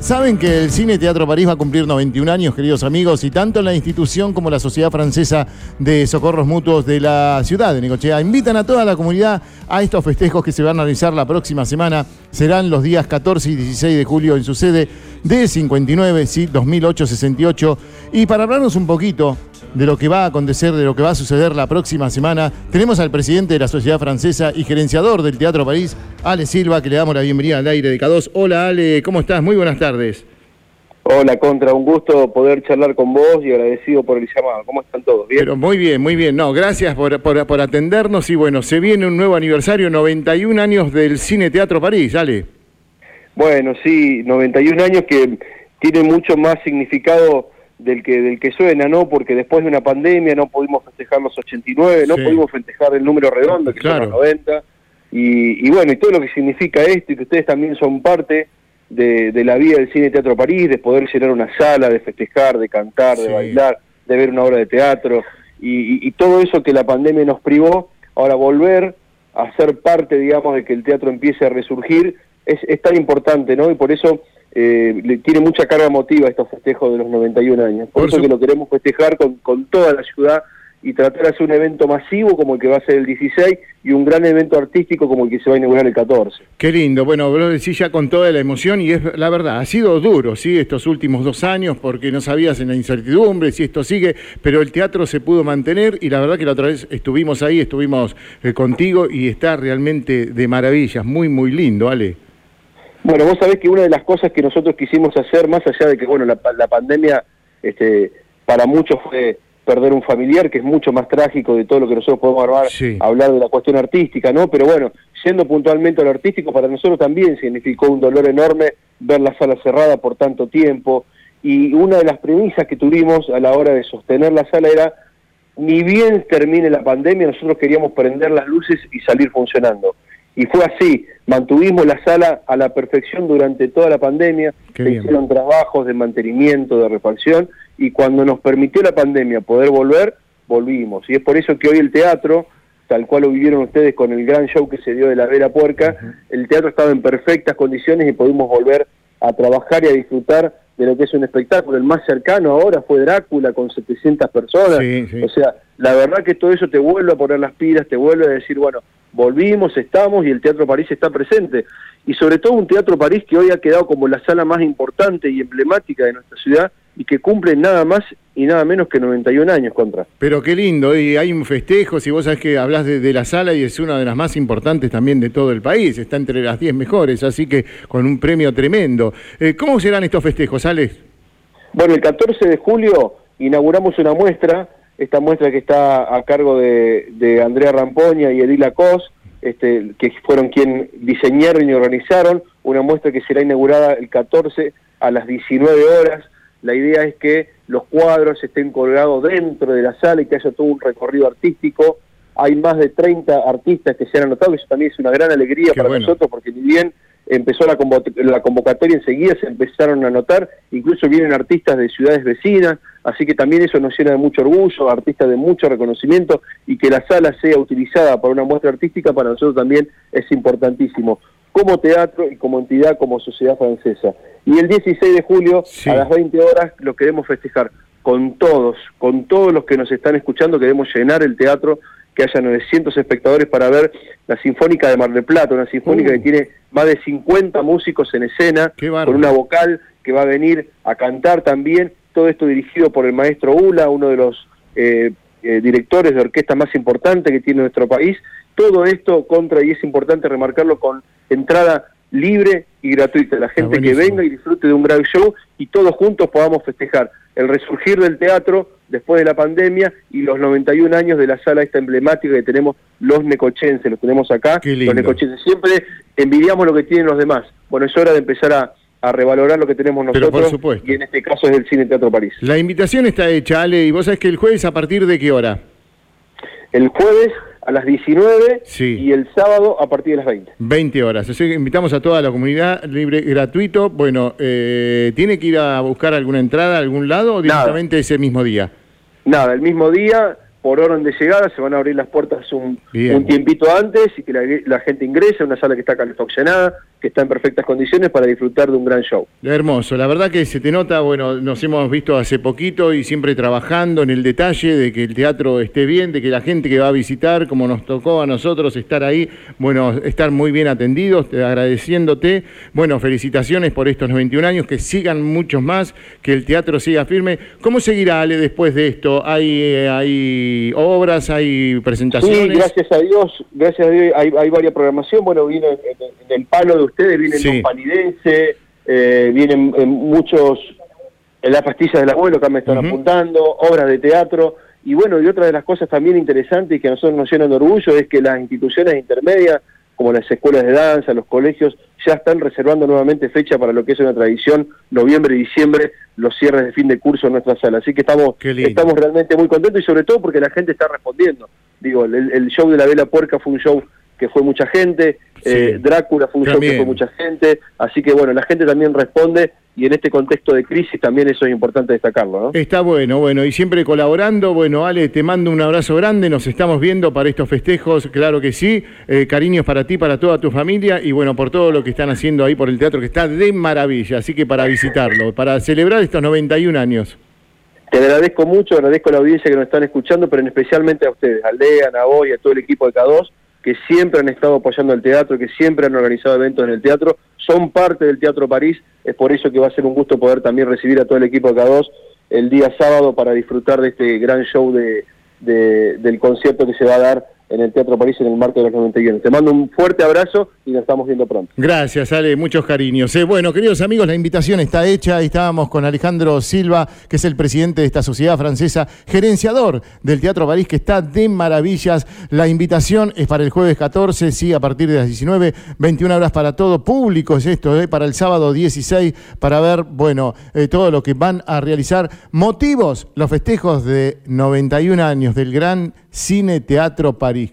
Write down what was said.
Saben que el Cine Teatro París va a cumplir 91 años, queridos amigos, y tanto la institución como la Sociedad Francesa de Socorros Mutuos de la ciudad de Necochea invitan a toda la comunidad a estos festejos que se van a realizar la próxima semana. Serán los días 14 y 16 de julio en su sede de 59, sí, 2008-68. Y para hablarnos un poquito de lo que va a acontecer, de lo que va a suceder la próxima semana, tenemos al presidente de la Sociedad Francesa y gerenciador del Teatro París, Ale Silva, que le damos la bienvenida al aire de K2. Hola Ale, ¿cómo estás? Muy buenas tardes. Hola, Contra, un gusto poder charlar con vos y agradecido por el llamado. ¿Cómo están todos? ¿Bien? Pero muy bien, muy bien. No, gracias por, por, atendernos y bueno, se viene un nuevo aniversario, 91 años del Cine Teatro París, Ale. Bueno, sí, 91 años que tiene mucho más significado del que del que suena, ¿no? Porque después de una pandemia no pudimos festejar los 89, no pudimos festejar el número redondo, que son los 90. Y, y, bueno, y todo lo que significa esto, y que ustedes también son parte de, de, la vida del Cine Teatro París, de poder llenar una sala, de festejar, de cantar, de bailar, de ver una obra de teatro, y, y, todo eso que la pandemia nos privó, ahora volver a ser parte, digamos, de que el teatro empiece a resurgir, es, es tan importante, ¿no? Y por eso eh, le tiene mucha carga emotiva estos festejos de los 91 años. Por, eso que lo queremos festejar con, con toda la ciudad y tratar de hacer un evento masivo como el que va a ser el 16 y un gran evento artístico como el que se va a inaugurar el 14. Qué lindo, bueno, vos lo decís ya con toda la emoción y es la verdad, ha sido duro, sí, estos últimos dos años porque no sabías en la incertidumbre si esto sigue, pero el teatro se pudo mantener y la verdad que la otra vez estuvimos ahí, estuvimos eh, contigo y está realmente de maravillas, muy, muy lindo, Ale. Bueno, vos sabés que una de las cosas que nosotros quisimos hacer, más allá de que, bueno, la, pandemia este, para muchos fue perder un familiar, que es mucho más trágico de todo lo que nosotros podemos hablar, hablar de la cuestión artística, ¿no? Pero bueno, siendo puntualmente a lo artístico, para nosotros también significó un dolor enorme ver la sala cerrada por tanto tiempo. Y una de las premisas que tuvimos a la hora de sostener la sala era, ni bien termine la pandemia, nosotros queríamos prender las luces y salir funcionando. Y fue así, mantuvimos la sala a la perfección durante toda la pandemia, se hicieron trabajos de mantenimiento, de refacción, y cuando nos permitió la pandemia poder volver, volvimos. Y es por eso que hoy el teatro, tal cual lo vivieron ustedes con el gran show que se dio de la Vera Puerca, el teatro estaba en perfectas condiciones y pudimos volver a trabajar y a disfrutar de lo que es un espectáculo. El más cercano ahora fue Drácula con 700 personas. O sea, la verdad que todo eso te vuelve a poner las pilas, te vuelve a decir, bueno, volvimos, estamos y el Teatro París está presente. Y sobre todo un Teatro París que hoy ha quedado como la sala más importante y emblemática de nuestra ciudad y que cumple nada más y nada menos que 91 años contra. Pero qué lindo, y hay un festejo, si vos sabés que hablas de, la sala y es una de las más importantes también de todo el país, está entre las 10 mejores, así que con un premio tremendo. Eh, ¿Cómo serán estos festejos, Alex? Bueno, el 14 de julio inauguramos una muestra esta muestra que está a cargo de, Andrea Rampoña y Edila Cos, este, que fueron quien diseñaron y organizaron, una muestra que será inaugurada el 14 a las 19 horas. La idea es que los cuadros estén colgados dentro de la sala y que haya todo un recorrido artístico. Hay más de 30 artistas que se han anotado, eso también es una gran alegría para nosotros, porque ni bien empezó la, la convocatoria, enseguida se empezaron a anotar, incluso vienen artistas de ciudades vecinas, así que también eso nos llena de mucho orgullo, artistas de mucho reconocimiento, y que la sala sea utilizada para una muestra artística para nosotros también es importantísimo, como teatro y como entidad, como sociedad francesa. Y el 16 de julio, a las 20 horas, lo queremos festejar con todos, con todos los que nos están escuchando, queremos llenar el teatro que haya 900 espectadores para ver la Sinfónica de Mar del Plata, una sinfónica que uh. tiene más de 50 músicos en escena, con una vocal que va a venir a cantar también, todo esto dirigido por el maestro Ula, uno de los eh, eh, directores de orquesta más importantes que tiene nuestro país, todo esto contra, y es importante remarcarlo, con entrada libre y gratuita, la gente que venga y disfrute de un gran show y todos juntos podamos festejar el resurgir del teatro después de la pandemia y los 91 años de la sala esta emblemática que tenemos los necochenses, los tenemos acá, los necochenses. Siempre envidiamos lo que tienen los demás. Bueno, es hora de empezar a, revalorar lo que tenemos nosotros y en este caso es el Cine Teatro París. La invitación está hecha, Ale, y vos sabés que el jueves a partir de qué hora? El jueves a las 19 y el sábado a partir de las 20. 20 horas. Así que invitamos a toda la comunidad libre, gratuito. Bueno, eh, ¿tiene que ir a buscar alguna entrada a algún lado o directamente ese mismo día? Nada, el mismo día, por orden de llegada, se van a abrir las puertas un, tiempito antes y que la, gente ingrese a una sala que está calefaccionada, que está en perfectas condiciones para disfrutar de un gran show. Hermoso, la verdad que se te nota, bueno, nos hemos visto hace poquito y siempre trabajando en el detalle de que el teatro esté bien, de que la gente que va a visitar, como nos tocó a nosotros estar ahí, bueno, estar muy bien atendidos, agradeciéndote, bueno, felicitaciones por estos 91 años, que sigan muchos más, que el teatro siga firme. ¿Cómo seguirá Ale después de esto? ¿Hay, eh, hay obras, hay presentaciones? Sí, gracias a Dios, gracias a Dios hay, hay varias programación, bueno, vino en, el palo de ustedes, viene sí. Palidense, eh, vienen en muchos, en las pastillas del abuelo que me están apuntando, obras de teatro, y bueno, y otra de las cosas también interesantes y que a nosotros nos llenan de orgullo es que las instituciones intermedias, como las escuelas de danza, los colegios, ya están reservando nuevamente fecha para lo que es una tradición, noviembre y diciembre, los cierres de fin de curso en nuestra sala. Así que estamos, estamos realmente muy contentos y sobre todo porque la gente está respondiendo. Digo, el show de la Vela Puerca fue un show que fue mucha gente, eh, Drácula fue un show que fue mucha gente, así que bueno, la gente también responde y en este contexto de crisis también eso es importante destacarlo. ¿no? Está bueno, bueno, y siempre colaborando. Bueno, Ale, te mando un abrazo grande, nos estamos viendo para estos festejos, claro que sí. Eh, cariños para ti, para toda tu familia y bueno, por todo lo que están haciendo ahí por el teatro, que está de maravilla, así que para visitarlo, para celebrar estos 91 años. Te agradezco mucho, agradezco a la audiencia que nos están escuchando, pero especialmente a ustedes, a Lea, a vos y a todo el equipo de K2 que siempre han estado apoyando el teatro, que siempre han organizado eventos en el teatro, son parte del Teatro París, es por eso que va a ser un gusto poder también recibir a todo el equipo de K2 el día sábado para disfrutar de este gran show de, del concierto que se va a dar en el Teatro París en el marco de los 91. Te mando un fuerte abrazo y nos estamos viendo pronto. Gracias, Ale, muchos cariños. Eh, bueno, queridos amigos, la invitación está hecha. estábamos con Alejandro Silva, que es el presidente de esta sociedad francesa, gerenciador del Teatro París, que está de maravillas. La invitación es para el jueves 14, sí, a partir de las 19, 21 horas para todo público es esto, eh, para el sábado 16, para ver, bueno, eh, todo lo que van a realizar. Motivos, los festejos de 91 años del gran Cine Teatro París.